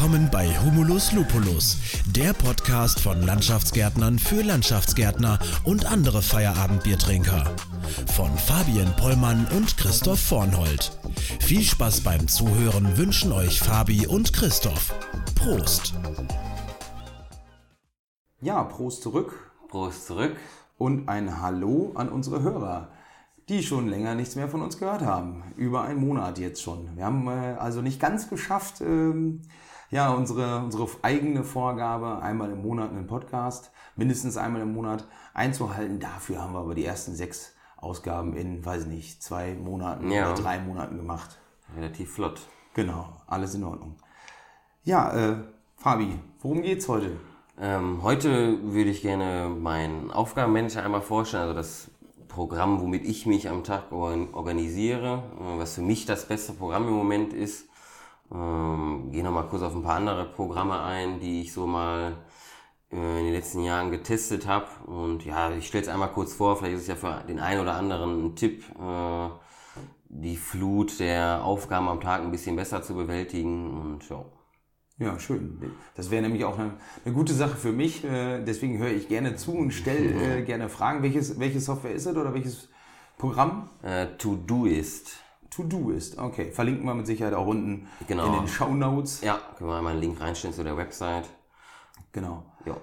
Willkommen bei Humulus Lupulus, der Podcast von Landschaftsgärtnern für Landschaftsgärtner und andere Feierabendbiertrinker. Von Fabian Pollmann und Christoph Vornhold. Viel Spaß beim Zuhören wünschen euch Fabi und Christoph. Prost! Ja, Prost zurück Prost zurück. und ein Hallo an unsere Hörer, die schon länger nichts mehr von uns gehört haben. Über einen Monat jetzt schon. Wir haben äh, also nicht ganz geschafft, ähm, ja, unsere, unsere eigene Vorgabe, einmal im Monat einen Podcast, mindestens einmal im Monat einzuhalten. Dafür haben wir aber die ersten sechs Ausgaben in, weiß nicht, zwei Monaten Ja. oder drei Monaten gemacht. Relativ flott. Genau, alles in Ordnung. Ja, äh, Fabi, worum geht's heute? Ähm, heute würde ich gerne meinen Aufgabenmanager einmal vorstellen, also das Programm, womit ich mich am Tag organ- organisiere, äh, was für mich das beste Programm im Moment ist. Ähm, gehe nochmal kurz auf ein paar andere Programme ein, die ich so mal äh, in den letzten Jahren getestet habe. Und ja, ich stelle es einmal kurz vor, vielleicht ist es ja für den einen oder anderen ein Tipp, äh, die Flut der Aufgaben am Tag ein bisschen besser zu bewältigen. Und ja. Ja, schön. Das wäre nämlich auch eine, eine gute Sache für mich. Äh, Deswegen höre ich gerne zu und stelle äh, gerne Fragen. Welches, welche Software ist es oder welches Programm? Äh, To-Do-Ist. To-Do ist. Okay, verlinken wir mit Sicherheit auch unten Genau. in den Show Notes. Ja, können wir einmal einen Link reinstellen zu der Website. Genau. Ja.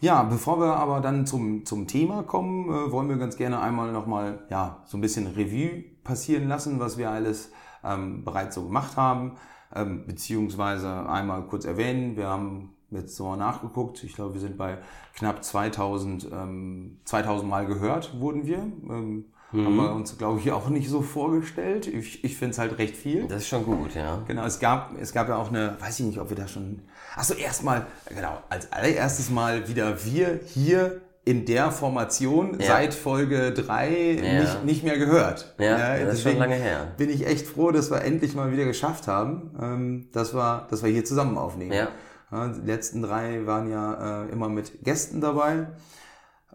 Ja, bevor wir aber dann zum, zum Thema kommen, äh, wollen wir ganz gerne einmal nochmal ja, so ein bisschen Revue passieren lassen, was wir alles ähm, bereits so gemacht haben, ähm, beziehungsweise einmal kurz erwähnen. Wir haben jetzt so mal nachgeguckt. Ich glaube, wir sind bei knapp 2000, ähm, 2000 Mal gehört, wurden wir. Ähm, Haben wir uns, glaube ich, auch nicht so vorgestellt. Ich, ich finde es halt recht viel. Das ist schon gut, ja. Genau, es gab, es gab ja auch eine, weiß ich nicht, ob wir da schon. Achso, erstmal, genau, als allererstes Mal wieder wir hier in der Formation Ja. seit Folge 3 Ja. nicht, nicht mehr gehört. Ja, das ist schon lange her. Bin ich echt froh, dass wir endlich mal wieder geschafft haben, ähm, dass, wir, dass wir hier zusammen aufnehmen. Ja. Ja, die letzten drei waren ja äh, immer mit Gästen dabei.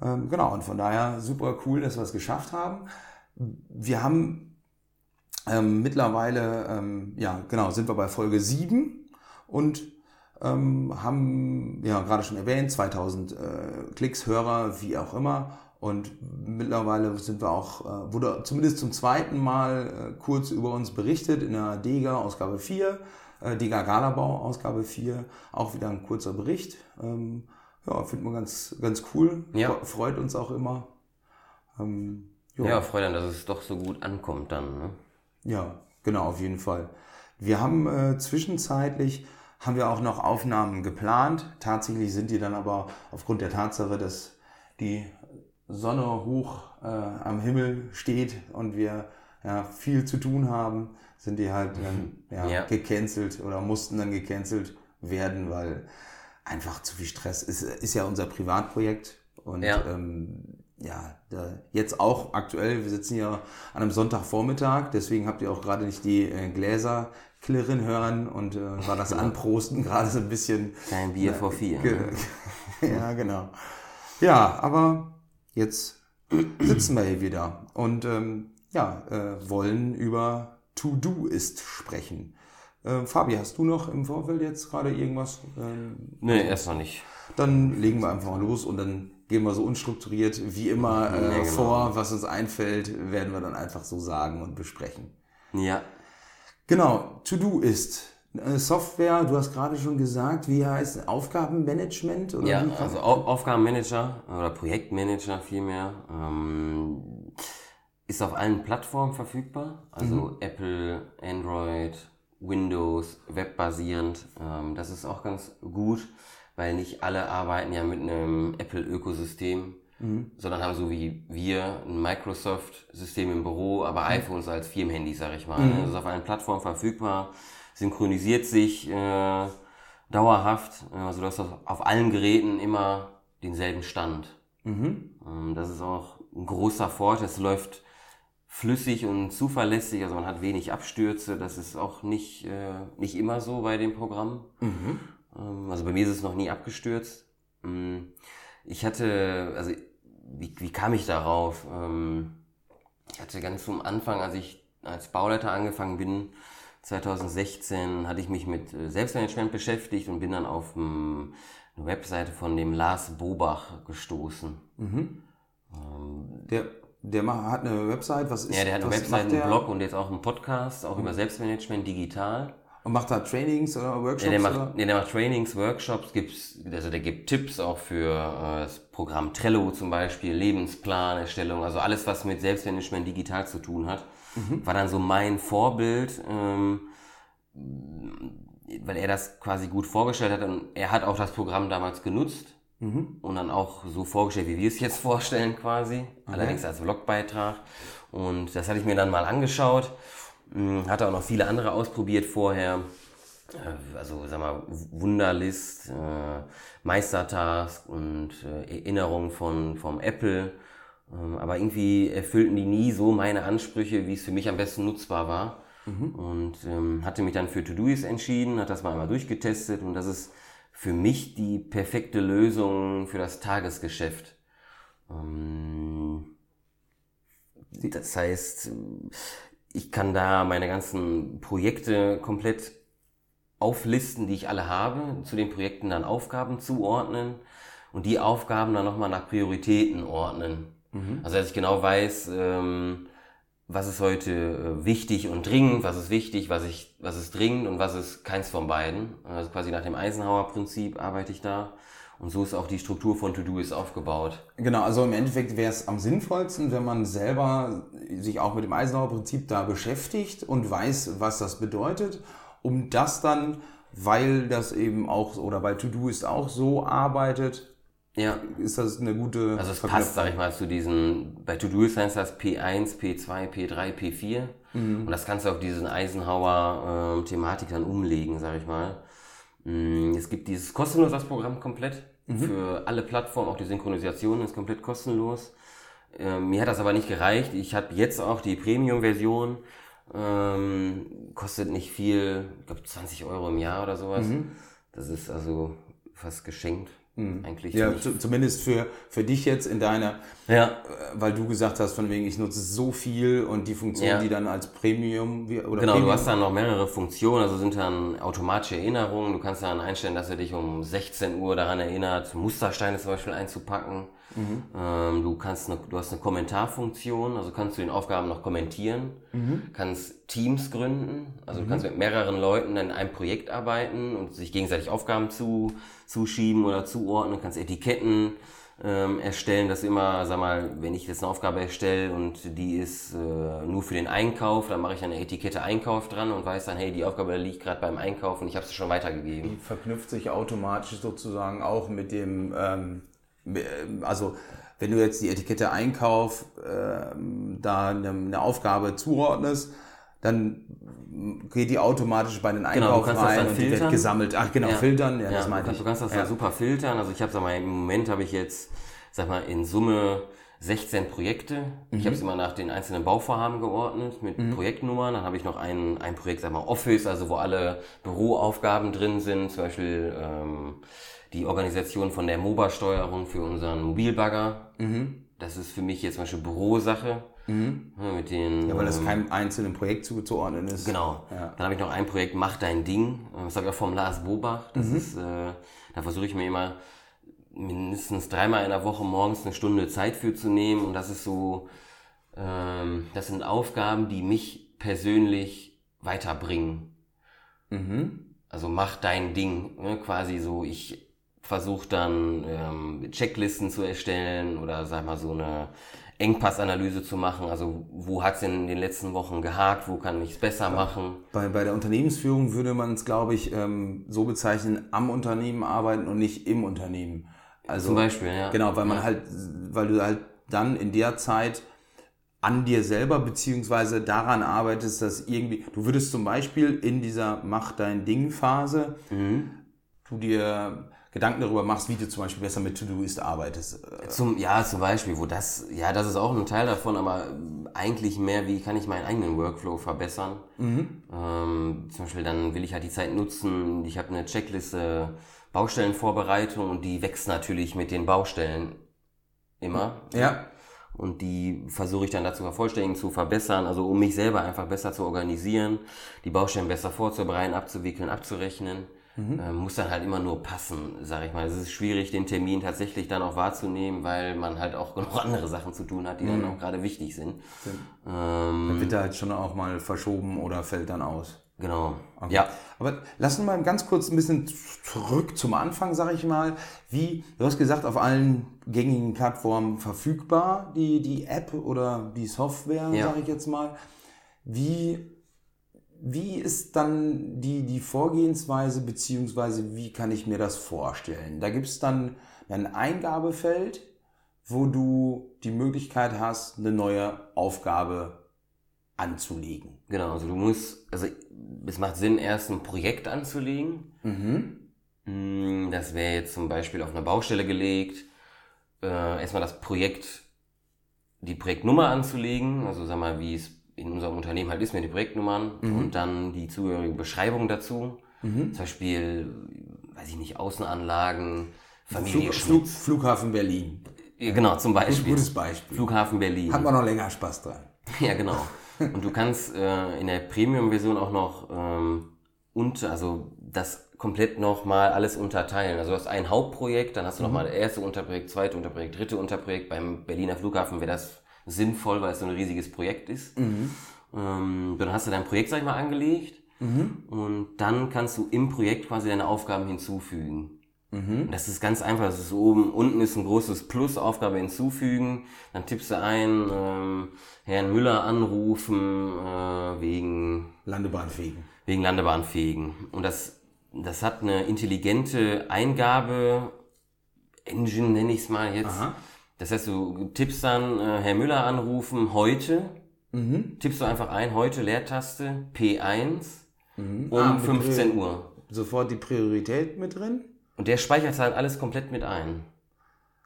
Ähm, genau, und von daher super cool, dass wir es geschafft haben. Wir haben ähm, mittlerweile, ähm, ja, genau, sind wir bei Folge 7 und ähm, haben, ja, gerade schon erwähnt, 2000 äh, Klicks, Hörer, wie auch immer. Und mittlerweile sind wir auch, äh, wurde zumindest zum zweiten Mal äh, kurz über uns berichtet in der DEGA Ausgabe 4, äh, DEGA Galabau Ausgabe 4, auch wieder ein kurzer Bericht. Ähm, ja, finden wir ganz, ganz cool. Ja. Fre- Freut uns auch immer. Ähm. Ja, freut dann, dass es doch so gut ankommt dann. Ne? Ja, genau, auf jeden Fall. Wir haben äh, zwischenzeitlich haben wir auch noch Aufnahmen geplant. Tatsächlich sind die dann aber aufgrund der Tatsache, dass die Sonne hoch äh, am Himmel steht und wir ja, viel zu tun haben, sind die halt dann ja, Ja. gecancelt oder mussten dann gecancelt werden, weil einfach zu viel Stress ist, ist ja unser Privatprojekt und Ja. ähm, ja, da, jetzt auch aktuell, wir sitzen ja an einem Sonntagvormittag, deswegen habt ihr auch gerade nicht die äh, Gläser klirren hören und äh, war das Anprosten gerade so ein bisschen. Kein Bier vor vier. Ge Ne? ja, genau. Ja, aber jetzt sitzen wir hier wieder und ähm, ja, äh, wollen über To-Do ist sprechen. Äh, Fabi, hast du noch im Vorfeld jetzt gerade irgendwas? Ähm, Nee, erst noch nicht. dann legen wir einfach mal los und dann gehen wir so unstrukturiert wie immer äh, Ja, genau. vor, was uns einfällt, werden wir dann einfach so sagen und besprechen. Ja, Genau, To-Do ist äh, Software, du hast gerade schon gesagt, wie heißt es? Aufgabenmanagement? Oder ja also Au Aufgabenmanager oder Projektmanager vielmehr ähm, ist auf allen Plattformen verfügbar. Also Apple, Android, Windows, webbasierend. Ähm, das ist auch ganz gut, weil nicht alle arbeiten ja mit einem Apple-Ökosystem, sondern haben so wie wir ein Microsoft-System im Büro, aber iPhones als Firmenhandy, sag ich mal. Das ist auf allen Plattformen verfügbar, synchronisiert sich äh, dauerhaft, äh, sodass du auf allen Geräten immer denselben Stand. Ähm, das ist auch ein großer Vorteil. Es läuft flüssig und zuverlässig, also man hat wenig Abstürze. Das ist auch nicht, äh, nicht immer so bei dem Programm. Ähm, also bei mir ist es noch nie abgestürzt. Ähm, ich hatte, also wie, wie kam ich darauf? Ähm, ich hatte ganz zum Anfang, als ich als Bauleiter angefangen bin, 2016 hatte ich mich mit äh, Selbstmanagement beschäftigt und bin dann auf ähm, eine Webseite von dem Lars Bobach gestoßen. Mhm. Ähm, der, der hat eine Website, was ist Ja, der hat eine Website, einen Blog und jetzt auch einen Podcast, auch mhm. über Selbstmanagement digital. Und macht da Trainings oder Workshops? Ja, der macht, oder? Nee, der macht Trainings, Workshops, gibt's, also der gibt Tipps auch für äh, das Programm Trello zum Beispiel, Lebensplanerstellung, also alles, was mit Selbstmanagement digital zu tun hat. Mhm. War dann so mein Vorbild, ähm, weil er das quasi gut vorgestellt hat und er hat auch das Programm damals genutzt mhm. und dann auch so vorgestellt, wie wir es jetzt vorstellen quasi, okay. allerdings als Vlogbeitrag. Und das hatte ich mir dann mal angeschaut hm, hatte auch noch viele andere ausprobiert vorher. Äh, also, sag mal, Wunderlist, äh, Meistertask und äh, Erinnerung von, vom Apple. Ähm, aber irgendwie erfüllten die nie so meine Ansprüche, wie es für mich am besten nutzbar war. Mhm. Und ähm, hatte mich dann für Todoist entschieden, hat das mal einmal durchgetestet und das ist für mich die perfekte Lösung für das Tagesgeschäft. Ähm, das heißt, ich kann da meine ganzen Projekte komplett auflisten, die ich alle habe, zu den Projekten dann Aufgaben zuordnen und die Aufgaben dann nochmal nach Prioritäten ordnen. Mhm. Also dass ich genau weiß, ähm, was ist heute äh, wichtig und dringend, was ist wichtig, was, ich, was ist dringend und was ist keins von beiden. Also quasi nach dem Eisenhower-Prinzip arbeite ich da. Und so ist auch die Struktur von To-Do aufgebaut. Genau, also im Endeffekt wäre es am sinnvollsten, wenn man selber sich auch mit dem Eisenhower-Prinzip da beschäftigt und weiß, was das bedeutet, um das dann, weil das eben auch, oder weil To-Do auch so arbeitet, ja. ist das eine gute Also es passt, sag ich mal, zu diesen, bei To-Do heißt das P1, P2, P3, P4 mhm. und das kannst du auf diesen Eisenhower-Thematik dann umlegen, sag ich mal. Mm, es gibt dieses kostenlos das Programm komplett mhm. für alle Plattformen, auch die Synchronisation ist komplett kostenlos. Ähm, mir hat das aber nicht gereicht. Ich habe jetzt auch die Premium-Version. Ähm, kostet nicht viel, ich glaube 20 Euro im Jahr oder sowas. Mhm. Das ist also fast geschenkt. Mhm. Eigentlich ja, zu, zumindest für, für dich jetzt in deiner, ja. Äh, weil du gesagt hast, von wegen, ich nutze so viel und die Funktion, ja. die dann als Premium oder Genau, Premium du hast dann noch mehrere Funktionen, also sind dann automatische Erinnerungen. Du kannst dann einstellen, dass er dich um 16 Uhr daran erinnert, Mustersteine zum Beispiel einzupacken. Mhm. Ähm, du kannst eine, du hast eine Kommentarfunktion, also kannst du den Aufgaben noch kommentieren, mhm. kannst Teams gründen, also mhm. du kannst mit mehreren Leuten in einem Projekt arbeiten und sich gegenseitig Aufgaben zu, zuschieben oder zuordnen, kannst Etiketten ähm, erstellen, dass immer, sag mal, wenn ich jetzt eine Aufgabe erstelle und die ist äh, nur für den Einkauf, dann mache ich eine Etikette Einkauf dran und weiß dann, hey, die Aufgabe liegt gerade beim Einkauf und ich habe sie schon weitergegeben. Die verknüpft sich automatisch sozusagen auch mit dem ähm, also wenn du jetzt die Etikette Einkauf äh, da eine, eine, Aufgabe zuordnest, dann geht die automatisch bei den genau, Einkauf genau, rein und die wird gesammelt. Ach genau, ja. filtern, ja, ja das meine ich. Du kannst das ja. super filtern. Also ich habe, sag mal, im Moment habe ich jetzt, sag mal, in Summe 16 Projekte. Mhm. Ich habe es immer nach den einzelnen Bauvorhaben geordnet mit mhm. Projektnummern. Dann habe ich noch ein, ein Projekt, sag mal, Office, also wo alle Büroaufgaben drin sind, zum Beispiel ähm, die Organisation von der MOBA-Steuerung für unseren Mobilbagger. Mhm. Das ist für mich jetzt zum Beispiel Bürosache. Mhm. Ja, mit den, ja, weil das ähm, keinem einzelnen Projekt zuzuordnen ist. Genau. Ja. Dann habe ich noch ein Projekt, Mach dein Ding. Das habe ich auch vom Lars Bobach. Das mhm. ist, äh, da versuche ich mir immer mindestens dreimal in der Woche morgens eine Stunde Zeit für zu nehmen. Und das ist so, ähm, das sind Aufgaben, die mich persönlich weiterbringen. Mhm. Also mach dein Ding. Ne? Quasi so, ich versucht dann ähm, Checklisten zu erstellen oder sag mal so eine Engpassanalyse zu machen. Also wo hat es in den letzten Wochen gehakt, wo kann ich es besser machen? Bei, bei der Unternehmensführung würde man es, glaube ich, ähm, so bezeichnen, am Unternehmen arbeiten und nicht im Unternehmen. Also, Zum Beispiel, ja. Genau, weil man ja. halt, weil du halt dann in der Zeit an dir selber beziehungsweise daran arbeitest, dass irgendwie, du würdest zum Beispiel in dieser Mach dein Ding Phase, mhm. du dir Gedanken darüber machst, wie du zum Beispiel besser mit To-Doist arbeitest. Zum, ja, zum Beispiel, wo das, ja, das ist auch ein Teil davon, aber eigentlich mehr, wie kann ich meinen eigenen Workflow verbessern. Mhm. Ähm, zum Beispiel dann will ich halt die Zeit nutzen, ich habe eine Checkliste Baustellenvorbereitung und die wächst natürlich mit den Baustellen immer. Ja. und die versuche ich dann dazu vervollständigen, zu verbessern, also um mich selber einfach besser zu organisieren, die Baustellen besser vorzubereiten, abzuwickeln, abzurechnen. Mhm. Ähm, muss dann halt immer nur passen, sage ich mal. Es ist schwierig, den Termin tatsächlich dann auch wahrzunehmen, weil man halt auch genug andere Sachen zu tun hat, die mhm. dann auch gerade wichtig sind. Ähm, dann wird er halt schon auch mal verschoben oder fällt dann aus. Genau. Okay. Ja. Aber lassen wir mal ganz kurz ein bisschen zurück zum Anfang, sage ich mal. Wie, du hast gesagt, auf allen gängigen Plattformen verfügbar, die, die App oder die Software, ja. sage ich jetzt mal. Wie wie ist dann die, die Vorgehensweise, beziehungsweise wie kann ich mir das vorstellen? Da gibt es dann ein Eingabefeld, wo du die Möglichkeit hast, eine neue Aufgabe anzulegen. Genau, also du musst, also es macht Sinn, erst ein Projekt anzulegen. Mhm. Mm, das wäre jetzt zum Beispiel auf einer Baustelle gelegt. Äh, erstmal das Projekt, die Projektnummer anzulegen, also sag mal, wie es in unserem Unternehmen halt ist mit den Projektnummern mhm. und dann die zugehörige Beschreibung dazu. Mhm. Zum Beispiel, weiß ich nicht, Außenanlagen, Familie Flug, Flug, Flughafen Berlin. Ja, genau, zum Beispiel. Gutes Beispiel. Flughafen Berlin. Hat man noch länger Spaß dran. Ja, genau. Und du kannst äh, in der Premium-Version auch noch ähm, unter, also das komplett nochmal alles unterteilen. Also du hast ein Hauptprojekt, dann hast du mhm. nochmal das erste Unterprojekt, zweite Unterprojekt, dritte Unterprojekt. Beim Berliner Flughafen wäre das sinnvoll, weil es so ein riesiges Projekt ist. Mhm. Ähm, dann hast du dein Projekt, sag ich mal, angelegt mhm. und dann kannst du im Projekt quasi deine Aufgaben hinzufügen. Mhm. Das ist ganz einfach. Das ist oben, unten ist ein großes Plus, Aufgabe hinzufügen. Dann tippst du ein, ähm, Herrn Müller anrufen äh, wegen Landebahnfähigen. Wegen Landebahnfähigen. Und das, das hat eine intelligente Eingabe, Engine nenne ich es mal jetzt. Aha. Das heißt, du tippst dann äh, Herr Müller anrufen heute, mhm. tippst du einfach ein, heute Leertaste P1 mhm. um ah, 15 Uhr. Sofort die Priorität mit drin? Und der speichert halt alles komplett mit ein.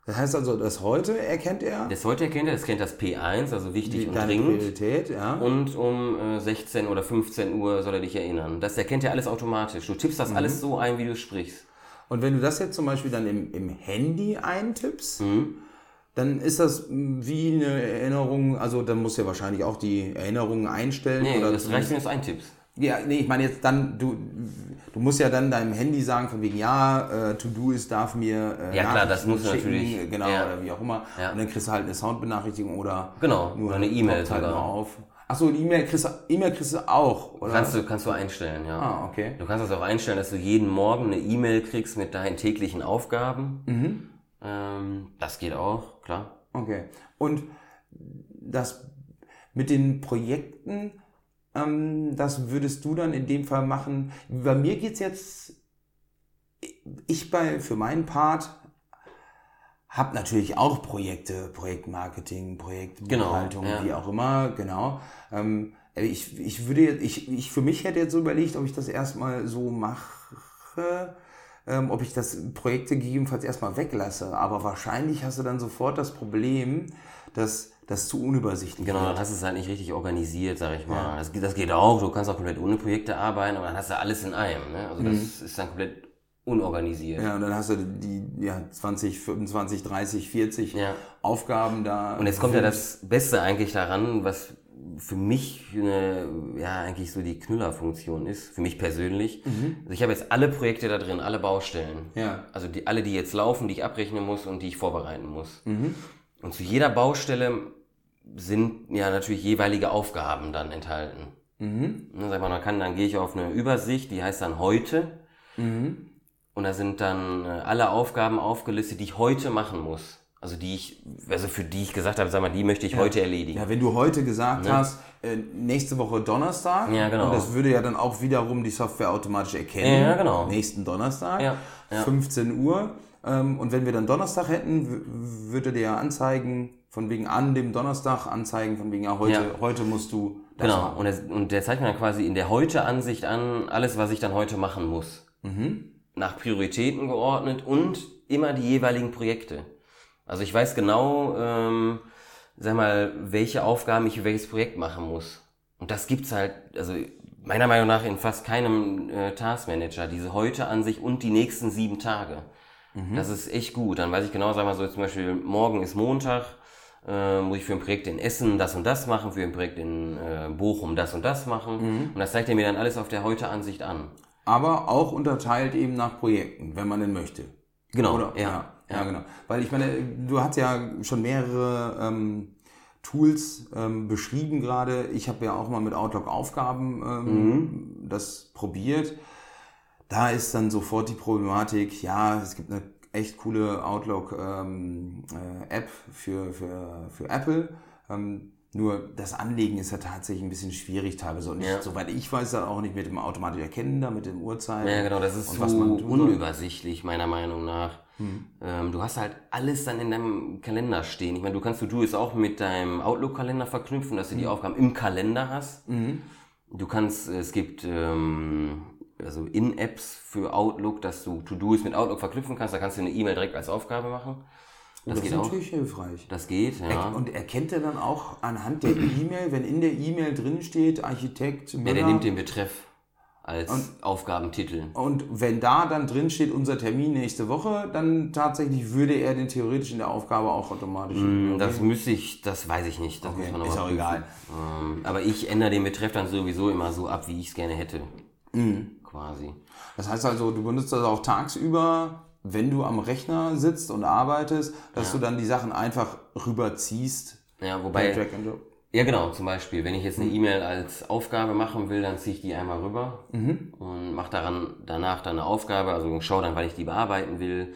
Das heißt also, das heute erkennt er? Das heute erkennt er, das kennt das P1, also wichtig die, und dringend. Priorität, ja. Und um äh, 16 oder 15 Uhr soll er dich erinnern. Das erkennt er alles automatisch. Du tippst das mhm. alles so ein, wie du sprichst. Und wenn du das jetzt zum Beispiel dann im, im Handy eintippst, mhm dann ist das wie eine Erinnerung, also dann musst du ja wahrscheinlich auch die Erinnerungen einstellen. Nee, oder das reicht, wenn du es eintippst. Ja, nee, ich meine jetzt dann, du, du musst ja dann deinem Handy sagen, von wegen, ja, äh, To-Do ist, darf mir äh, Ja klar, das muss natürlich. Genau, ja. oder wie auch immer. Ja. Und dann kriegst du halt eine Soundbenachrichtigung oder genau, nur oder eine E-Mail halt nur auf. Achso, eine E-Mail kriegst, e kriegst du auch, oder? Kannst du, kannst du einstellen, ja. Ah, okay. Du kannst das auch einstellen, dass du jeden Morgen eine E-Mail kriegst mit deinen täglichen Aufgaben. Mhm. Ähm, das geht auch, klar. Okay. Und das mit den Projekten, ähm, das würdest du dann in dem Fall machen. Bei mir geht es jetzt, ich bei, für meinen Part habe natürlich auch Projekte, Projektmarketing, Projektbuchhaltung, genau, ja. wie auch immer, genau. Ähm, ich, ich würde jetzt, ich, ich für mich hätte jetzt so überlegt, ob ich das erstmal so mache, ähm, ob ich das Projekte gegebenenfalls erstmal weglasse. Aber wahrscheinlich hast du dann sofort das Problem, dass das zu unübersichtlich Genau, dann hast du es halt nicht richtig organisiert, sag ich mal. Ja. Das, das, geht auch, du kannst auch komplett ohne Projekte arbeiten, aber dann hast du alles in einem. Ne? Also das mhm. ist dann komplett unorganisiert. Ja, und dann hast du die ja, 20, 25, 30, 40 ja. Aufgaben da. Und jetzt kommt ja das Beste eigentlich daran, was für mich eine, ja eigentlich so die Knüllerfunktion ist, für mich persönlich. Mhm. Also ich habe jetzt alle Projekte da drin, alle Baustellen. Ja. Also die, alle, die jetzt laufen, die ich abrechnen muss und die ich vorbereiten muss. Mhm. Und zu jeder Baustelle sind ja natürlich jeweilige Aufgaben dann enthalten. Mhm. Ne, sag mal, dann kann, dann gehe ich auf eine Übersicht, die heißt dann heute. Mhm. Und da sind dann äh, alle Aufgaben aufgelistet, die ich heute machen muss. Also die ich, also für die ich gesagt habe, sag mal, die möchte ich ja. heute erledigen. Ja, wenn du heute gesagt ne? hast, äh, nächste Woche Donnerstag, ja, genau. und das würde ja dann auch wiederum die Software automatisch erkennen. Ja, genau. Nächsten Donnerstag, ja. Ja. 15 Uhr. Ähm, und wenn wir dann Donnerstag hätten, würde der ja anzeigen, von wegen an dem Donnerstag anzeigen, von wegen, ja, heute, ja. heute musst du das Genau, machen. Und, der, und der zeigt mir dann quasi in der Heute-Ansicht an, alles, was ich dann heute machen muss. Mhm. Nach Prioritäten geordnet und immer die jeweiligen Projekte. Also ich weiß genau, ähm, sag mal, welche Aufgaben ich für welches Projekt machen muss. Und das gibt's halt, also meiner Meinung nach in fast keinem äh, Taskmanager, diese heute an sich und die nächsten sieben Tage. Mhm. Das ist echt gut. Dann weiß ich genau, sag mal so, zum Beispiel morgen ist Montag, äh, muss ich für ein Projekt in Essen das und das machen, für ein Projekt in äh, Bochum das und das machen. Mhm. Und das zeigt er mir dann alles auf der Heute-Ansicht an. Aber auch unterteilt eben nach Projekten, wenn man denn möchte. Genau, Oder? ja. ja. Ja, genau. Weil ich meine, du hast ja schon mehrere ähm, Tools ähm, beschrieben gerade. Ich habe ja auch mal mit Outlook Aufgaben ähm, das probiert. Da ist dann sofort die Problematik, ja, es gibt eine echt coole Outlook-App ähm, äh, für, für, für Apple. Ähm, nur das Anlegen ist ja tatsächlich ein bisschen schwierig teilweise. Und ich, Ja. soweit ich weiß, dann auch nicht mit dem automatisch erkennen, da mit den Uhrzeiten. Ja, genau, das ist soll. unübersichtlich, meiner Meinung nach. Ähm, du hast halt alles dann in deinem Kalender stehen. Ich meine, du kannst du es auch mit deinem Outlook-Kalender verknüpfen, dass du die Aufgaben im Kalender hast. Du kannst, es gibt ähm, also In-Apps für Outlook, dass du To-Do's mit Outlook verknüpfen kannst. Da kannst du eine E-Mail direkt als Aufgabe machen. Das, Das geht ist auch. natürlich hilfreich. Das geht, ja. Und erkennt er dann auch anhand der E-Mail, wenn in der E-Mail drin steht, Architekt ja, Müller, der nimmt den Betreff als Aufgabentitel. und wenn da dann drin steht, unser Termin nächste Woche, dann tatsächlich würde er den theoretisch in der Aufgabe auch automatisch. Mm, Das müsste ich, das weiß ich nicht. Das Okay, muss man noch ist auch prüfen. egal. Ähm, aber ich ändere den Betreff dann sowieso immer so ab, wie ich es gerne hätte. Mhm. Quasi. Das heißt also, du benutzt das auch tagsüber, wenn du am Rechner sitzt und arbeitest, dass du dann die Sachen einfach rüberziehst. Ja, bei wobei. Ja, genau, zum Beispiel, wenn ich jetzt eine Mhm. E-Mail als Aufgabe machen will, dann ziehe ich die einmal rüber Mhm. und mache daran danach dann eine Aufgabe, also schaue dann, wann ich die bearbeiten will.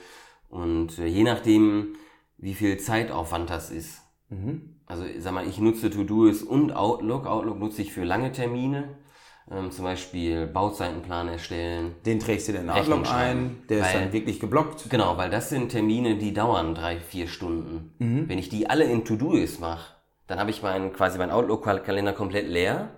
Und äh, je nachdem, wie viel Zeitaufwand das ist. Mhm. Also sag mal, ich nutze To-Do's und Outlook. Outlook nutze ich für lange Termine, ähm, zum Beispiel Bauzeitenplan erstellen. Den trägst du Rechnung Outlook ein, der ist Weil- dann wirklich geblockt. Genau, weil das sind Termine, die dauern drei, vier Stunden. Mhm. Wenn ich die alle in To-Do's mache, dann habe ich meinen, quasi meinen Outlook-Kalender komplett leer,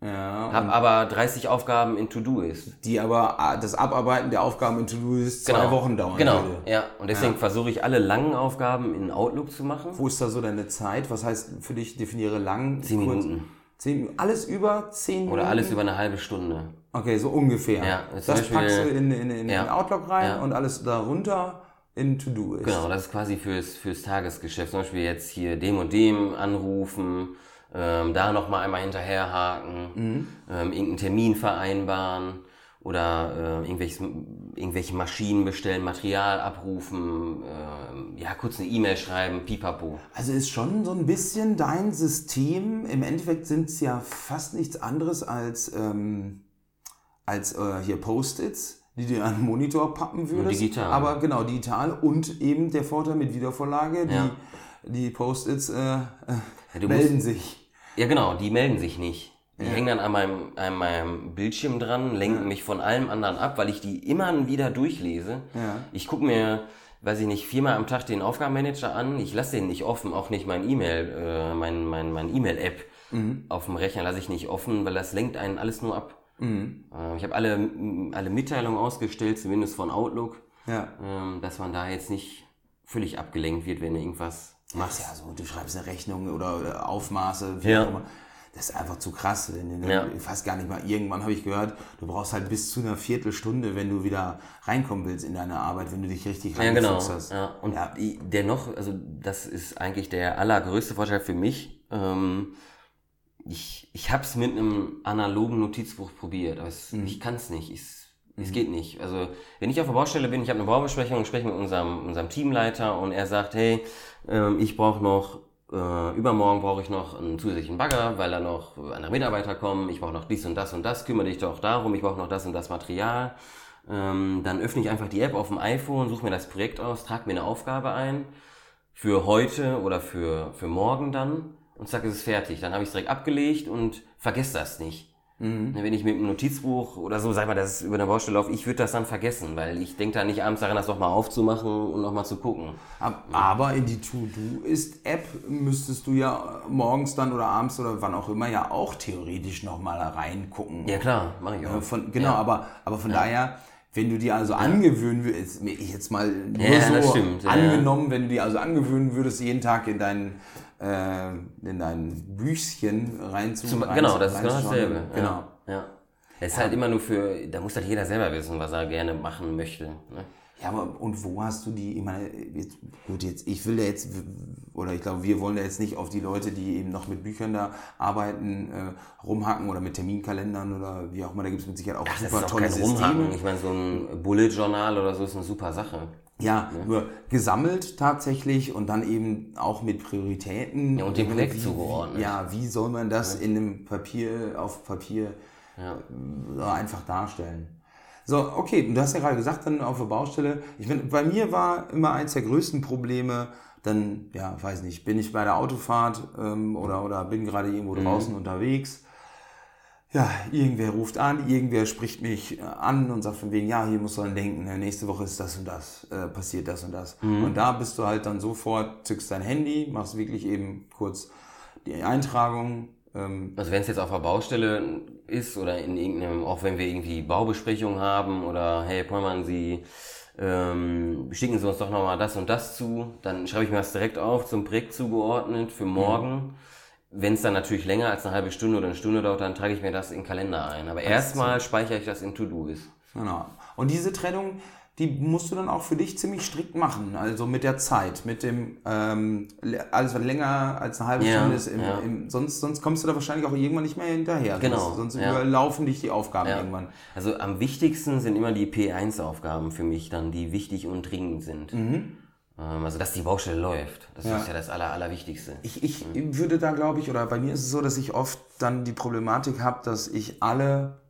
Ja, habe aber 30 Aufgaben in To-Do's. die aber ah, das Abarbeiten der Aufgaben in To-Do's zwei Wochen dauern Genau, würde. ja. Und deswegen versuche ich alle langen Aufgaben in Outlook zu machen. Wo ist da so deine Zeit? Was heißt für dich, definiere lang? Zehn kurz? Minuten. Zehn. Alles über zehn Minuten? Oder alles über eine halbe Stunde. Okay, so ungefähr. Ja, das Beispiel- packst du in, in, in, Ja. in Outlook rein Ja. und alles darunter in To-Do ist. Genau, das ist quasi fürs, fürs Tagesgeschäft. Zum Beispiel jetzt hier dem und dem anrufen, ähm, da nochmal einmal hinterherhaken, Mhm. ähm, irgendeinen Termin vereinbaren oder äh, irgendwelche, irgendwelche Maschinen bestellen, Material abrufen, ähm, ja, kurz eine E-Mail schreiben, pipapo. Also ist schon so ein bisschen dein System. Im Endeffekt sind es ja fast nichts anderes als, ähm, als äh, hier Post-its, die du an den Monitor pappen würdest. digital. Aber genau, digital und eben der Vorteil mit Wiedervorlage, Ja. die, die Post-its äh, äh, du melden sich. Ja, genau, die melden sich nicht. Die hängen dann an meinem, an meinem Bildschirm dran, lenken mich von allem anderen ab, weil ich die immer wieder durchlese. Ja. Ich gucke mir, weiß ich nicht, viermal am Tag den Aufgabenmanager an. Ich lasse den nicht offen, auch nicht mein E-Mail, äh, mein, mein, mein E-Mail-App auf dem Rechner lasse ich nicht offen, weil das lenkt einen alles nur ab. Äh, ich habe alle, alle Mitteilungen ausgestellt, zumindest von Outlook, Ja. ähm, dass man da jetzt nicht völlig abgelenkt wird, wenn du irgendwas Machst ja so, du schreibst eine Rechnung oder, Aufmaße, wie Ja. auch immer. Das ist einfach zu krass. Wenn Ja. Fast gar nicht mal. Irgendwann habe ich gehört, du brauchst halt bis zu einer Viertelstunde, wenn du wieder reinkommen willst in deine Arbeit, wenn du dich richtig Ja, genau. reingefuchst hast. Ja. Und Ja. Dennoch, also das ist eigentlich der allergrößte Vorteil für mich. Ähm, ich ich habe es mit einem analogen Notizbuch probiert, aber es, Mhm. ich kann es nicht. Es, es geht nicht. Also wenn ich auf der Baustelle bin, ich habe eine Baubesprechung und spreche mit unserem, unserem Teamleiter und er sagt, hey, ähm, ich brauche noch, äh, übermorgen brauche ich noch einen zusätzlichen Bagger, weil da noch andere Mitarbeiter kommen, ich brauche noch dies und das und das, kümmere dich doch darum, ich brauche noch das und das Material. Ähm, dann öffne ich einfach die App auf dem iPhone, suche mir das Projekt aus, trage mir eine Aufgabe ein für heute oder für, für morgen dann und zack, ist es fertig. Dann habe ich es direkt abgelegt und vergesse das nicht. Wenn ich mit einem Notizbuch oder so, sag mal, das ist über eine Baustelle laufe, ich würde das dann vergessen, weil ich denke da nicht abends daran, das nochmal aufzumachen und nochmal zu gucken. Ab- Aber in die To-Do-Ist-App müsstest du ja morgens dann oder abends oder wann auch immer ja auch theoretisch nochmal reingucken. Ja klar, mache ich Äh, auch. Von, genau, Ja. aber, aber von daher, wenn du dir also angewöhnen würdest, jetzt mal nur Ja, so stimmt, ja, angenommen, wenn du dir also angewöhnen würdest, jeden Tag in dein, äh, in dein Büchchen rein zu Zum, rein genau, das ist genau dasselbe. Genau. Ja, ja. Es ist halt immer nur für, da muss halt jeder selber wissen, was er gerne machen möchte. Ne? Ja, aber und wo hast du die, ich meine, jetzt, gut, jetzt, ich will da jetzt, oder ich glaube, wir wollen da jetzt nicht auf die Leute, die eben noch mit Büchern da arbeiten, äh, rumhacken oder mit Terminkalendern oder wie auch immer, da gibt es mit Sicherheit auch Ach, das super ist auch tolle kein Systeme. Rumhaken. Ich meine, so ein Bullet-Journal oder so ist eine super Sache. Ja, nur gesammelt tatsächlich und dann eben auch mit Prioritäten. Ja, und dem Projekt wie- zugeordnet. Ja, wie soll man das in einem Papier, auf Papier Ja. einfach darstellen? So, okay, du hast ja gerade gesagt, dann auf der Baustelle, ich meine, bei mir war immer eins der größten Probleme, dann, ja, weiß nicht, bin ich bei der Autofahrt ähm, oder, oder bin gerade irgendwo Mhm. draußen unterwegs. Ja, irgendwer ruft an, irgendwer spricht mich äh, an und sagt von wegen, ja, hier musst du dran denken, ne, nächste Woche ist das und das, äh, passiert das und das. Mhm. Und da bist du halt dann sofort, zückst dein Handy, machst wirklich eben kurz die Eintragung. Ähm, Also wenn es jetzt auf der Baustelle ist oder in irgendeinem, auch wenn wir irgendwie Baubesprechungen haben oder hey Pollmann, Sie ähm, schicken Sie uns doch nochmal das und das zu, dann schreibe ich mir das direkt auf, zum Projekt zugeordnet für morgen. Wenn es dann natürlich länger als eine halbe Stunde oder eine Stunde dauert, dann trage ich mir das in den Kalender ein. Aber erstmal speichere ich das in To-Do-Ist. Genau. Und diese Trennung, die musst du dann auch für dich ziemlich strikt machen. Also mit der Zeit, mit dem, ähm, alles was länger als eine halbe Ja, Stunde ist. Im, ja. im, sonst, sonst kommst du da wahrscheinlich auch irgendwann nicht mehr hinterher. Genau, Sonst, sonst ja. überlaufen dich die Aufgaben irgendwann. Also am wichtigsten sind immer die P1-Aufgaben für mich dann, die wichtig und dringend sind. Ähm, also dass die Baustelle läuft. Das Ja. ist ja das Aller, Allerwichtigste. Ich, ich würde da, glaube ich, oder bei mir ist es so, dass ich oft dann die Problematik habe, dass ich alle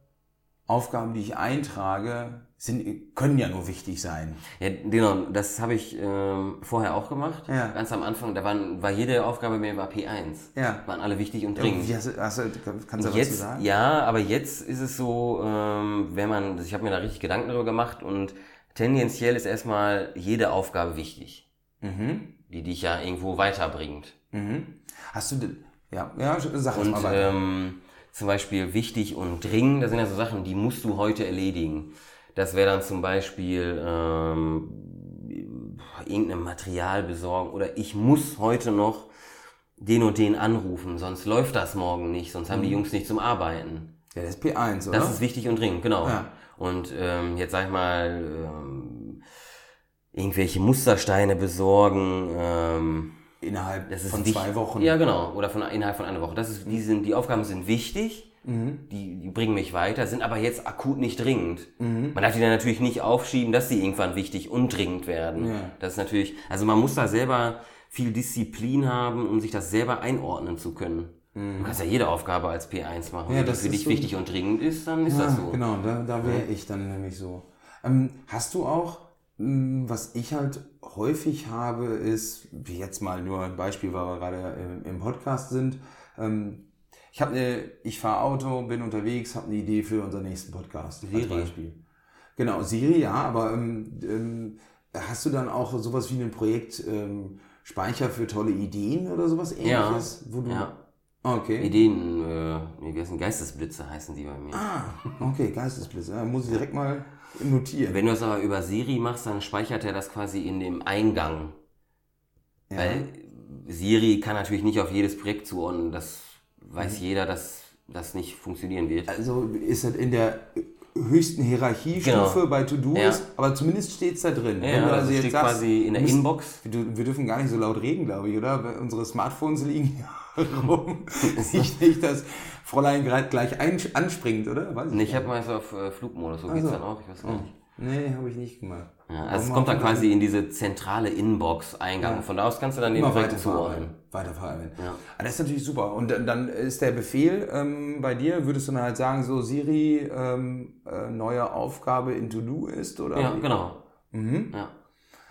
Aufgaben, die ich eintrage, sind, können ja nur wichtig sein. Ja, genau, das habe ich ähm, vorher auch gemacht. Ja. Ganz am Anfang, da waren, war jede Aufgabe mir war P1. Ja. Waren alle wichtig und dringend. Wie hast, hast, kannst du was Jetzt, sagen? ja, aber jetzt ist es so, ähm, wenn man, ich habe mir da richtig Gedanken darüber gemacht und tendenziell ist erstmal jede Aufgabe wichtig, Mhm. die dich ja irgendwo weiterbringt. Mhm. Hast du, denn- ja, ja, sag Und mal weiter. ähm, zum Beispiel wichtig und dringend, das sind ja so Sachen, die musst du heute erledigen. Das wäre dann zum Beispiel ähm, irgendein Material besorgen oder ich muss heute noch den und den anrufen, sonst läuft das morgen nicht, sonst haben die Jungs nicht zum Arbeiten. Ja, das ist P1, oder? Das ist wichtig und dringend, genau. Ja. Und ähm, jetzt sag ich mal, ähm, irgendwelche Mustersteine besorgen, ähm, Innerhalb von wich- zwei Wochen. Ja, genau. Oder von innerhalb von einer Woche. Das ist, die, sind, die Aufgaben sind wichtig, Mhm. die, die bringen mich weiter, sind aber jetzt akut nicht dringend. Man darf die dann natürlich nicht aufschieben, dass sie irgendwann wichtig und dringend werden. Ja. Das ist natürlich, also man muss da selber viel Disziplin haben, um sich das selber einordnen zu können. Du kannst ja jede Aufgabe als P1 machen. Ja, Wenn das für dich so- wichtig und dringend ist, dann ist Ja, das so. Genau, da, da wäre ich dann nämlich so. Ähm, hast du auch, mh, was ich halt häufig habe, ist, wie jetzt mal nur ein Beispiel, weil wir gerade im, im Podcast sind. Ähm, ich habe eine, ich fahre Auto, bin unterwegs, habe eine Idee für unseren nächsten Podcast. Als Siri. Beispiel. Genau, Siri, ja, aber ähm, ähm, hast du dann auch sowas wie ein Projekt ähm, Speicher für tolle Ideen oder sowas Ja, ähnliches? Wo du, ja. Okay. Ideen, äh, wie heißen Geistesblitze heißen die bei mir. Ah, okay, Geistesblitz. Ja, muss ich direkt mal notieren. Wenn du das aber über Siri machst, dann speichert er das quasi in dem Eingang. Ja. Weil Siri kann natürlich nicht auf jedes Projekt zuordnen. Das weiß Mhm. jeder, dass das nicht funktionieren wird. Also ist das in der höchsten Hierarchiestufe Genau. bei To-Do Ja. ist, aber zumindest steht es da drin. Ja, du also steht quasi in der müssen- Inbox. Wir, wir dürfen gar nicht so laut reden, glaube ich, oder? Weil Unsere Smartphones liegen rum. Nicht, nicht, dass Fräulein gerade gleich ein, anspringt, oder? Weiß Nee, ich habe mal so auf äh, Flugmodus, so geht's so. dann auch, ich weiß nicht. nicht. Nee, habe ich nicht gemacht. Ja, also es kommt dann quasi in diese zentrale Inbox-Eingang. Von da aus kannst du dann den Projekt weiterverarbeiten. zuordnen. Weiterverarbeiten. Ja. Ah, das ist natürlich super. Und dann, ist der Befehl ähm, bei dir, würdest du dann halt sagen, so Siri, ähm, äh, neue Aufgabe in To-Do ist, oder? Ja, genau. Mhm. Ja.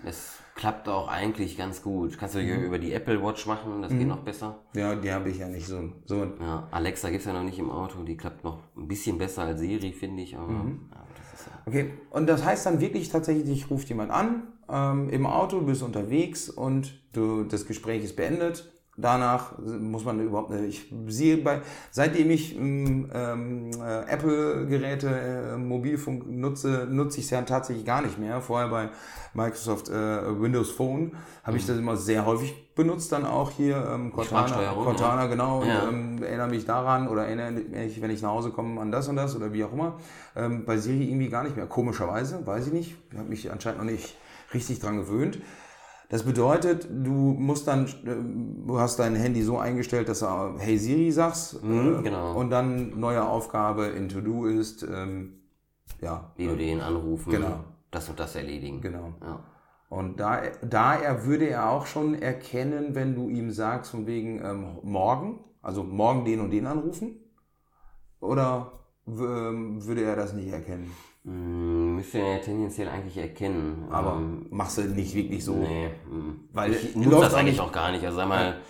Das klappt auch eigentlich ganz gut. Kannst du Mhm. hier über die Apple Watch machen, das geht noch besser. Ja, die habe ich ja nicht so. so Ja, Alexa gibt's ja noch nicht im Auto, die klappt noch ein bisschen besser als Siri, finde ich. Aber, Mhm. ja, aber das ist ja. Okay, und das heißt dann wirklich tatsächlich, dich ruft jemand an, ähm, im Auto, du bist unterwegs und du, das Gespräch ist beendet. danach muss man überhaupt nicht. Ich sehe bei, seitdem ich ähm, äh, Apple-Geräte, äh, Mobilfunk nutze, nutze ich es ja tatsächlich gar nicht mehr. Vorher bei Microsoft äh, Windows Phone habe ich das immer sehr häufig benutzt, dann auch hier ähm, Cortana, Cortana, genau, ja. und ähm, erinnere mich daran oder erinnere mich, wenn ich nach Hause komme, an das und das oder wie auch immer. Ähm, bei Siri irgendwie gar nicht mehr. Komischerweise, weiß ich nicht. Ich habe mich anscheinend noch nicht richtig dran gewöhnt. Das bedeutet, du musst dann, äh, du hast dein Handy so eingestellt, dass du Hey Siri sagst mhm, äh, genau. und dann neue Aufgabe in To Do ist, ähm, ja. Wie du den anrufen, genau. das und das erledigen. Genau. Ja. Und da, da er würde er auch schon erkennen, wenn du ihm sagst, von wegen ähm, morgen, also morgen den und den anrufen? Oder ähm, würde er das nicht erkennen? Hm, müsste er ja tendenziell eigentlich erkennen. Aber ähm, machst du nicht wirklich so? Nee. Hm. Weil ich nutze das eigentlich auch gar nicht. Also sag mal,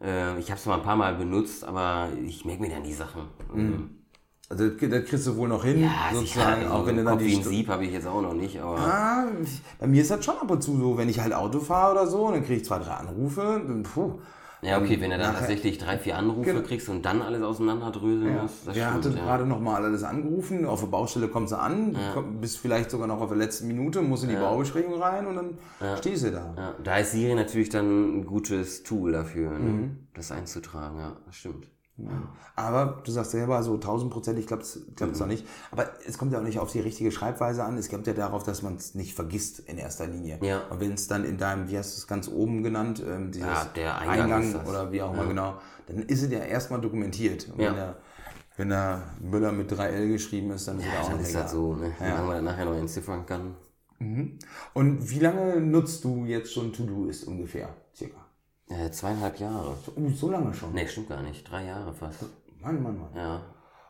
ja. äh, ich habe es mal ein paar Mal benutzt, aber ich merke mir dann die Sachen. Mhm. Also das kriegst du wohl noch hin, ja, sozusagen, also auch wenn du dann die Sieb habe ich jetzt auch noch nicht, aber ah, bei mir ist das schon ab und zu so, wenn ich halt Auto fahre oder so, dann kriege ich zwei, drei Anrufe, dann, puh, ja, okay, wenn er dann tatsächlich drei, vier Anrufe genau. kriegst und dann alles auseinanderdröseln ja. musst. Das Wer hatte ja. gerade noch mal alles angerufen? Auf der Baustelle kommst du an, ja. bist vielleicht sogar noch auf der letzten Minute, musst in die ja. Baubesprechung rein und dann ja. stehst du da. Ja. Da ist Siri natürlich dann ein gutes Tool dafür, ne? mhm. das einzutragen. Ja, das stimmt. Aber du sagst selber, so tausendprozentig klappt es mhm. noch nicht. Aber es kommt ja auch nicht auf die richtige Schreibweise an. Es kommt ja darauf, dass man es nicht vergisst in erster Linie. Ja. Und wenn es dann in deinem, wie hast du es ganz oben genannt, ähm, dieses ja, der Eingang, Eingang oder wie auch immer ja. genau, dann ist es ja erstmal dokumentiert. Und ja. wenn, der, wenn der Müller mit 3L geschrieben ist, dann ist ja, er auch dann ist das so, ne? Ja. Wenn man nachher noch entziffern kann. Mhm. Und wie lange nutzt du jetzt schon To-Do-Ist ungefähr, circa? Äh, zweieinhalb Jahre. Oh, so lange schon? Nee, stimmt gar nicht. Drei Jahre fast. Mann, Mann, Mann. Ja.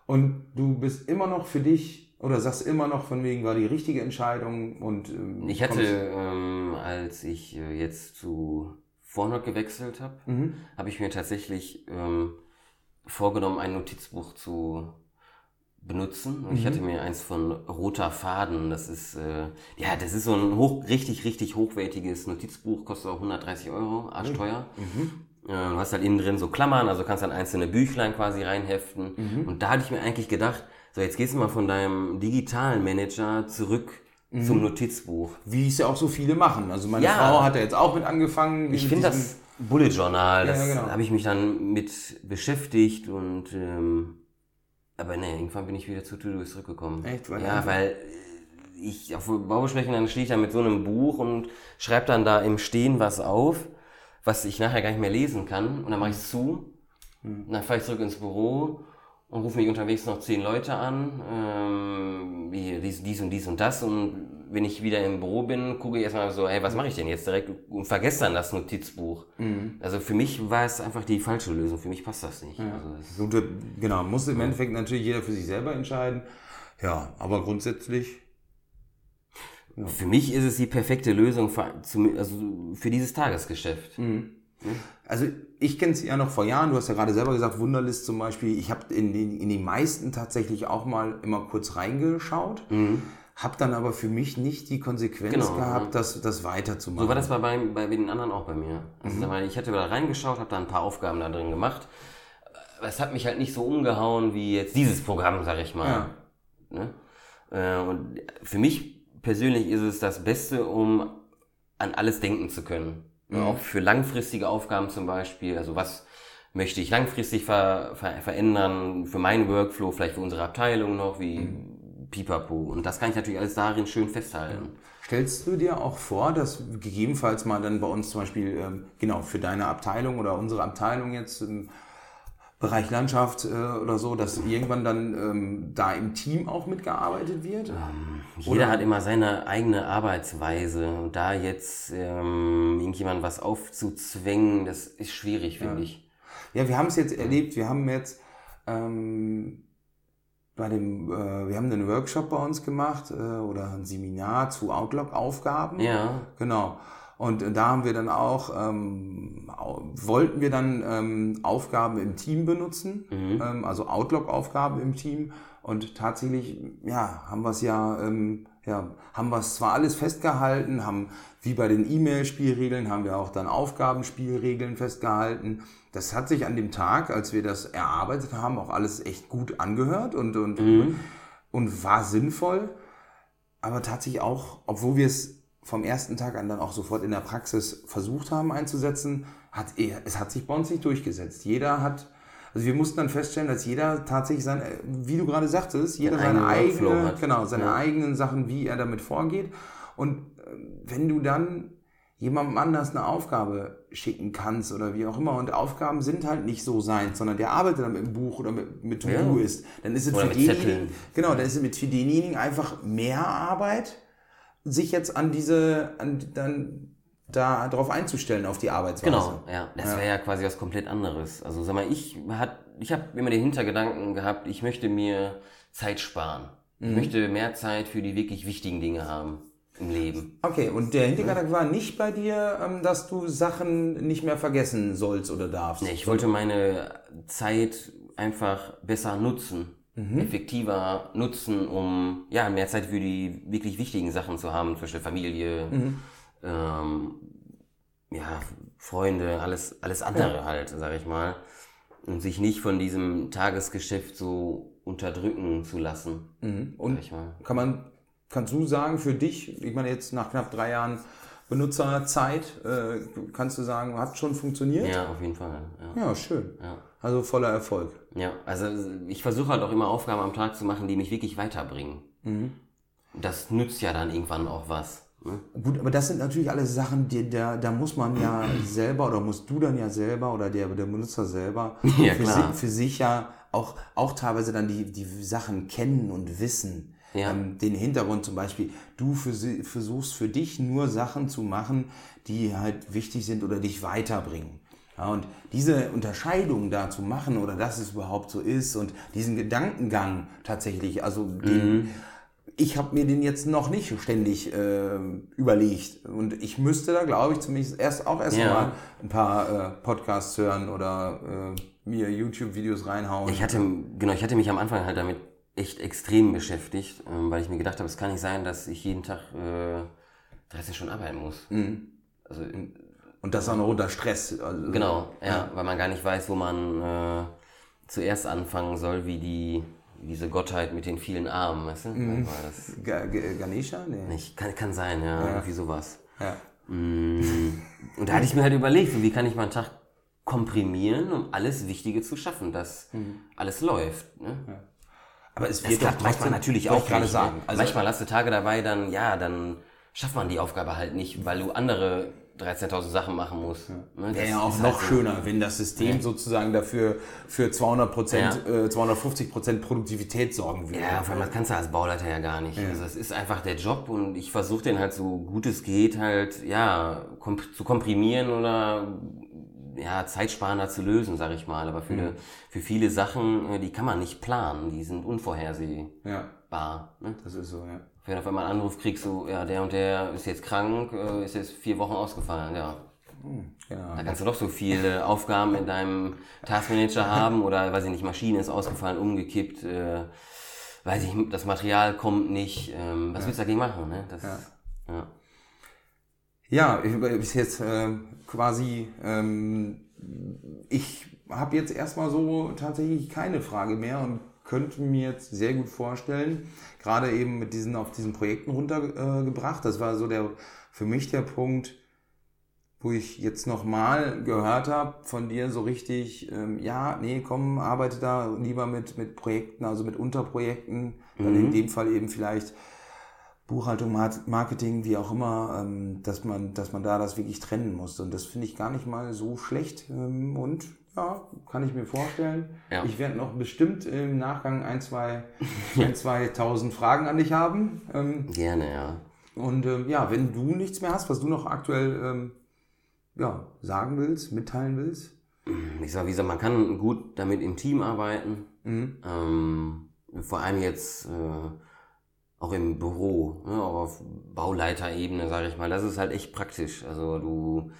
Und du bist immer noch für dich oder sagst immer noch von wegen war die richtige Entscheidung und ähm, ich hatte ähm, als ich äh, jetzt zu Vornot gewechselt habe, mhm. habe ich mir tatsächlich ähm, vorgenommen ein Notizbuch zu benutzen. Und mhm. ich hatte mir eins von Roter Faden. Das ist, äh, ja, das ist so ein hoch, richtig, richtig hochwertiges Notizbuch, kostet auch 130 Euro, arschteuer. Mhm. Äh, du hast halt innen drin so Klammern, also kannst dann einzelne Büchlein quasi reinheften. Mhm. Und da hatte ich mir eigentlich gedacht, so jetzt gehst du mal von deinem digitalen Manager zurück mhm. zum Notizbuch. Wie es ja auch so viele machen. Also meine ja. Frau hat ja jetzt auch mit angefangen. Ich finde das Bullet Journal, das ja, genau. habe ich mich dann mit beschäftigt und ähm, aber ne, irgendwann bin ich wieder zu To-Do zurückgekommen. Echt? Weil ja, weil ich auf Baubesprechung, dann stehe ich da mit so einem Buch und schreibe dann da im Stehen was auf, was ich nachher gar nicht mehr lesen kann. Und dann mache ich es zu. Mhm. Und dann fahre ich zurück ins Büro und rufe mich unterwegs noch zehn Leute an, ähm, wie dies, dies und dies und das. Und wenn ich wieder im Büro bin, gucke ich erstmal so, hey, was mache ich denn jetzt direkt und vergesse dann das Notizbuch. Mhm. Also für mich war es einfach die falsche Lösung. Für mich passt das nicht. Ja. Also das genau, muss im Endeffekt natürlich jeder für sich selber entscheiden. Ja, aber grundsätzlich. Ja. Für mich ist es die perfekte Lösung für, also für dieses Tagesgeschäft. Mhm. Also ich kenne es ja noch vor Jahren, du hast ja gerade selber gesagt, Wunderlist zum Beispiel. Ich habe in, den, in die meisten tatsächlich auch mal immer kurz reingeschaut. Mhm. Hab dann aber für mich nicht die Konsequenz Genau, gehabt, ja. das, das weiterzumachen. So war das bei, bei, bei den anderen auch bei mir. Also Mhm. ich hatte da reingeschaut, habe da ein paar Aufgaben da drin gemacht. Es hat mich halt nicht so umgehauen wie jetzt dieses Programm, sag ich mal. Ja. Ne? Äh, Und für mich persönlich ist es das Beste, um an alles denken zu können. Mhm. Auch für langfristige Aufgaben zum Beispiel. Also was möchte ich langfristig ver ver verändern für meinen Workflow, vielleicht für unsere Abteilung noch, wie Mhm. Pipapo. Und das kann ich natürlich alles darin schön festhalten. Stellst du dir auch vor, dass gegebenenfalls mal dann bei uns zum Beispiel, ähm, genau, für deine Abteilung oder unsere Abteilung jetzt im Bereich Landschaft äh, oder so, dass irgendwann dann ähm, da im Team auch mitgearbeitet wird? Jeder Oder- hat immer seine eigene Arbeitsweise. Und da jetzt ähm, irgendjemand was aufzuzwängen, das ist schwierig, finde Ja. ich. Ja, wir haben es jetzt erlebt. Wir haben jetzt ähm, bei dem, äh, wir haben einen Workshop bei uns gemacht äh, oder ein Seminar zu Outlook-Aufgaben. Ja, Genau. Und da haben wir dann auch, ähm, wollten wir dann ähm, Aufgaben im Team benutzen, Mhm. ähm, also Outlook-Aufgaben im Team. Und tatsächlich, ja, haben wir es ja, ähm, ja, haben wir es zwar alles festgehalten, haben wie bei den E-Mail-Spielregeln haben wir auch dann Aufgabenspielregeln festgehalten. Das hat sich an dem Tag, als wir das erarbeitet haben, auch alles echt gut angehört und, und, mhm. und war sinnvoll. Aber tatsächlich auch, obwohl wir es vom ersten Tag an dann auch sofort in der Praxis versucht haben einzusetzen, hat es hat sich bei uns nicht durchgesetzt. Jeder hat, also wir mussten dann feststellen, dass jeder tatsächlich sein, wie du gerade sagtest, jeder seine eigene, genau, seine ja. eigenen Sachen, wie er damit vorgeht. Und äh, wenn du dann jemandem anders eine Aufgabe schicken kannst oder wie auch immer. Und Aufgaben sind halt nicht so sein, sondern der arbeitet dann mit dem Buch oder mit, mit To-Do ja. ist. Dann ist es oder für denjenigen, genau, dann ist es mit für denjenigen einfach mehr Arbeit, sich jetzt an diese, an, dann da drauf einzustellen auf die Arbeitsweise. Genau, ja. Das wäre ja quasi was komplett anderes. Also sag mal, ich hat, ich habe immer den Hintergedanken gehabt, ich möchte mir Zeit sparen. Ich mhm. möchte mehr Zeit für die wirklich wichtigen Dinge haben im Leben. Okay, und der Hintergedanke war nicht bei dir, ähm, dass du Sachen nicht mehr vergessen sollst oder darfst? Nee, ich wollte meine Zeit einfach besser nutzen. Mhm. effektiver nutzen, um ja mehr Zeit für die wirklich wichtigen Sachen zu haben, zum Beispiel Familie, mhm. Ähm, ja, Freunde, alles, alles andere ja. halt, sag ich mal. Und sich nicht von diesem Tagesgeschäft so unterdrücken zu lassen. Mhm. Und kann man Kannst du sagen, für dich, ich meine jetzt nach knapp drei Jahren Benutzerzeit, äh, kannst du sagen, hat schon funktioniert? Ja, auf jeden Fall. Ja, ja schön. Ja. Also voller Erfolg. Ja, also ich versuche halt auch immer Aufgaben am Tag zu machen, die mich wirklich weiterbringen. Mhm. Das nützt ja dann irgendwann auch was. Ne? Gut, aber das sind natürlich alles Sachen, die, da, da muss man ja selber oder musst du dann ja selber oder der, der Benutzer selber ja, für. Si, für sich ja auch, auch teilweise dann die, die Sachen kennen und wissen ja. ähm, den Hintergrund zum Beispiel, du für, versuchst für dich nur Sachen zu machen, die halt wichtig sind oder dich weiterbringen. Ja, und diese Unterscheidung da zu machen oder dass es überhaupt so ist und diesen Gedankengang tatsächlich, also den, mhm. Ich habe mir den jetzt noch nicht ständig äh, überlegt und ich müsste da, glaube ich, zumindest erst auch erst ja. mal ein paar äh, Podcasts hören oder äh, mir YouTube-Videos reinhauen. Ich hatte, genau, ich hatte mich am Anfang halt damit echt extrem beschäftigt, ähm, weil ich mir gedacht habe, es kann nicht sein, dass ich jeden Tag äh, 13 Stunden arbeiten muss. Mhm. Also und das auch noch unter Stress. Also, genau, ja, ja, weil man gar nicht weiß, wo man äh, zuerst anfangen soll, wie die diese Gottheit mit den vielen Armen, weißt du? Mhm. Das Ganesha? Nee. Nicht, kann, kann sein, ja, ja. irgendwie sowas. Ja. Mm. Und da hatte ich mir halt überlegt, wie kann ich meinen Tag komprimieren, um alles Wichtige zu schaffen, dass mhm. alles läuft. Ne? Ja. Aber es wird doch manchmal natürlich auch gerade sagen. Also manchmal hast du Tage dabei, dann ja, dann schafft man die Aufgabe halt nicht, weil du andere 13.000 Sachen machen musst. Ja. Ne? Wäre ja auch noch halt schöner, wenn das System ja. sozusagen dafür für 200 Prozent, ja. äh, 250 Prozent Produktivität sorgen würde. Ja, allem das kannst du als Bauleiter ja gar nicht. Also das ist einfach der Job und ich versuche den halt so gut es geht halt, ja, komp zu komprimieren oder ja, zeitsparender zu lösen, sag ich mal. Aber für, mhm. für viele Sachen, äh, die kann man nicht planen, die sind unvorhersehbar. Ja. Ne? Das ist so, ja. Wenn du auf einmal einen Anruf kriegst, so, ja, der und der ist jetzt krank, äh, ist jetzt vier Wochen ausgefallen, ja. Genau. Da kannst du doch so viele Aufgaben in deinem Taskmanager haben oder, weiß ich nicht, Maschine ist ausgefallen, umgekippt, äh, weiß ich, das Material kommt nicht. Ähm, was ja. willst du dagegen machen? Ne? Das, ja. ja. Ja, ich, bis jetzt äh, quasi, ähm, ich habe jetzt erstmal so tatsächlich keine Frage mehr und könnte mir jetzt sehr gut vorstellen, gerade eben mit diesen auf diesen Projekten runtergebracht. Das war so der für mich der Punkt, wo ich jetzt nochmal gehört habe von dir so richtig, ähm, ja, nee, komm, arbeite da lieber mit, mit Projekten, also mit Unterprojekten, mhm. dann in dem Fall eben vielleicht Buchhaltung, Marketing, wie auch immer, ähm, dass man, dass man da das wirklich trennen muss. Und das finde ich gar nicht mal so schlecht. Ähm, und ja, kann ich mir vorstellen. Ja. Ich werde noch bestimmt im Nachgang ein, zwei, ein, zwei tausend Fragen an dich haben. Ähm, Gerne, ja. Und ja, wenn du nichts mehr hast, was du noch aktuell ja, sagen willst, mitteilen willst. Ich sage, wie gesagt, man kann gut damit im Team arbeiten. Mhm. vor allem jetzt äh, auch im Büro, ne, auch auf Bauleiterebene, sage ich mal, das ist halt echt praktisch. Also du,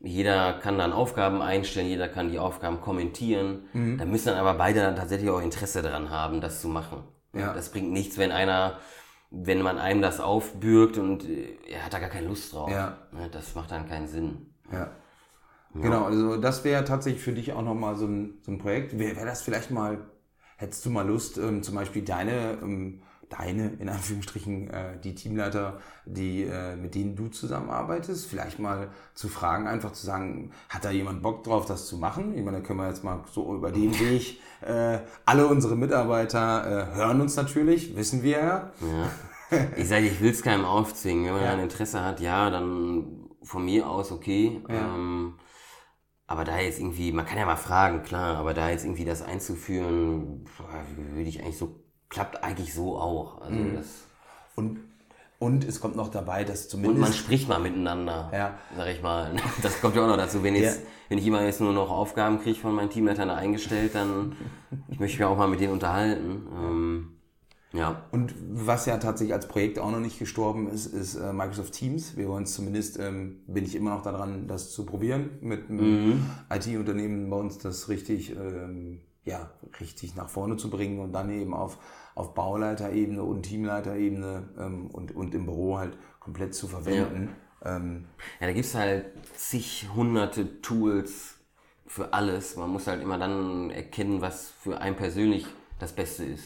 jeder kann dann Aufgaben einstellen, jeder kann die Aufgaben kommentieren. Mhm. Da müssen dann aber beide dann tatsächlich auch Interesse daran haben, das zu machen. Ja. Das bringt nichts, wenn einer wenn man einem das aufbürgt und äh, er hat da gar keine Lust drauf. Ja. Ne, Das macht dann keinen Sinn. Ja. Genau, also das wäre tatsächlich für dich auch nochmal so ein, so ein Projekt. Wäre wär das vielleicht mal, hättest du mal Lust, ähm, zum Beispiel deine, ähm, deine, in Anführungsstrichen, äh, die Teamleiter, die, äh, mit denen du zusammenarbeitest, vielleicht mal zu fragen, einfach zu sagen, hat da jemand Bock drauf, das zu machen? Ich meine, da können wir jetzt mal so über den Weg, äh, alle unsere Mitarbeiter äh, hören uns natürlich, wissen wir ja. Ja. Ich sage, ich will es keinem aufzwingen. Wenn man Ja. ein Interesse hat, ja, dann von mir aus okay. Ähm, aber da jetzt irgendwie, man kann ja mal fragen, klar, aber da jetzt irgendwie das einzuführen, würde ich eigentlich so, klappt eigentlich so auch. Also Mhm. das, Und, und es kommt noch dabei, dass und zumindest... man spricht mal miteinander, Ja. sag ich mal. Das kommt ja auch noch dazu. Wenn, jetzt, Ja. wenn ich immer jetzt nur noch Aufgaben kriege von meinen Teamleitern eingestellt, dann ich möchte mich auch mal mit denen unterhalten. Ähm, ja. Und was ja tatsächlich als Projekt auch noch nicht gestorben ist, ist äh, Microsoft Teams. Wir wollen es zumindest, ähm, bin ich immer noch daran, das zu probieren mit einem IT-Unternehmen bei uns, das richtig, ähm, ja, richtig nach vorne zu bringen und dann eben auf, auf Bauleiterebene und Teamleiterebene ähm, und, und im Büro halt komplett zu verwenden. Ähm, Ja, da gibt's halt zig hunderte Tools für alles. Man muss halt immer dann erkennen, was für einen persönlich das Beste ist.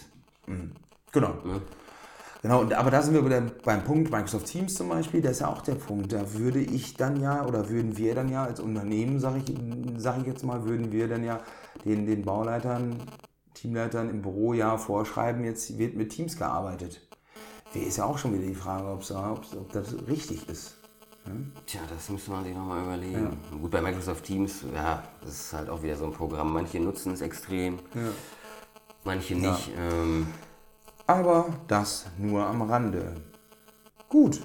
Genau. Genau, und, aber da sind wir wieder beim Punkt Microsoft Teams zum Beispiel, das ist ja auch der Punkt. Da würde ich dann ja, oder würden wir dann ja als Unternehmen, sage ich, sag ich jetzt mal, würden wir dann ja den, den Bauleitern, Teamleitern im Büro ja vorschreiben, jetzt wird mit Teams gearbeitet. Wäre ist ja auch schon wieder die Frage, ob's, ob's, ob das richtig ist. Tja, das müsste man sich nochmal überlegen. Gut, bei Microsoft Teams, ja, das ist halt auch wieder so ein Programm. Manche nutzen es extrem, manche nicht. Ähm, Aber das nur am Rande. Gut.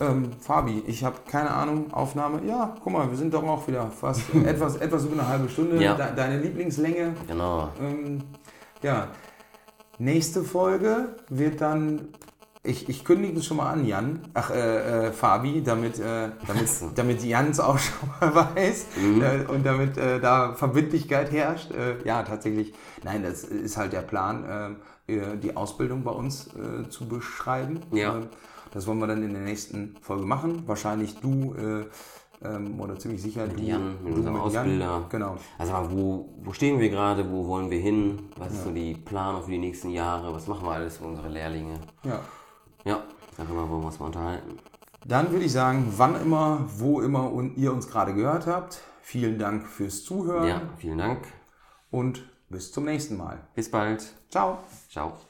Ähm, Fabi, ich habe keine Ahnung, Aufnahme. Ja, guck mal, wir sind doch auch wieder fast etwas, etwas über eine halbe Stunde. Ja. De deine Lieblingslänge. genau. Ähm, ja. Nächste Folge wird dann. Ich, ich kündige es schon mal an, Jan. Ach, äh, äh, Fabi, damit, äh, damit, damit Jans auch schon mal weiß äh, und damit äh, da Verbindlichkeit herrscht. Äh, ja, tatsächlich. Nein, das ist halt der Plan, äh, äh, die Ausbildung bei uns zu beschreiben. Ja. Das wollen wir dann in der nächsten Folge machen. Wahrscheinlich du äh, ähm, oder ziemlich sicher du, Jan, mit unserem Ausbilder. Genau. Also wo, wo stehen wir gerade, wo wollen wir hin? Was ist so die Planung für die nächsten Jahre? Was machen wir alles für unsere Lehrlinge? Ja. Ja, darüber wollen wir uns mal unterhalten. Dann würde ich sagen, wann immer, wo immer und ihr uns gerade gehört habt, vielen Dank fürs Zuhören Ja, vielen Dank. und bis zum nächsten Mal. Bis bald. Ciao. Ciao.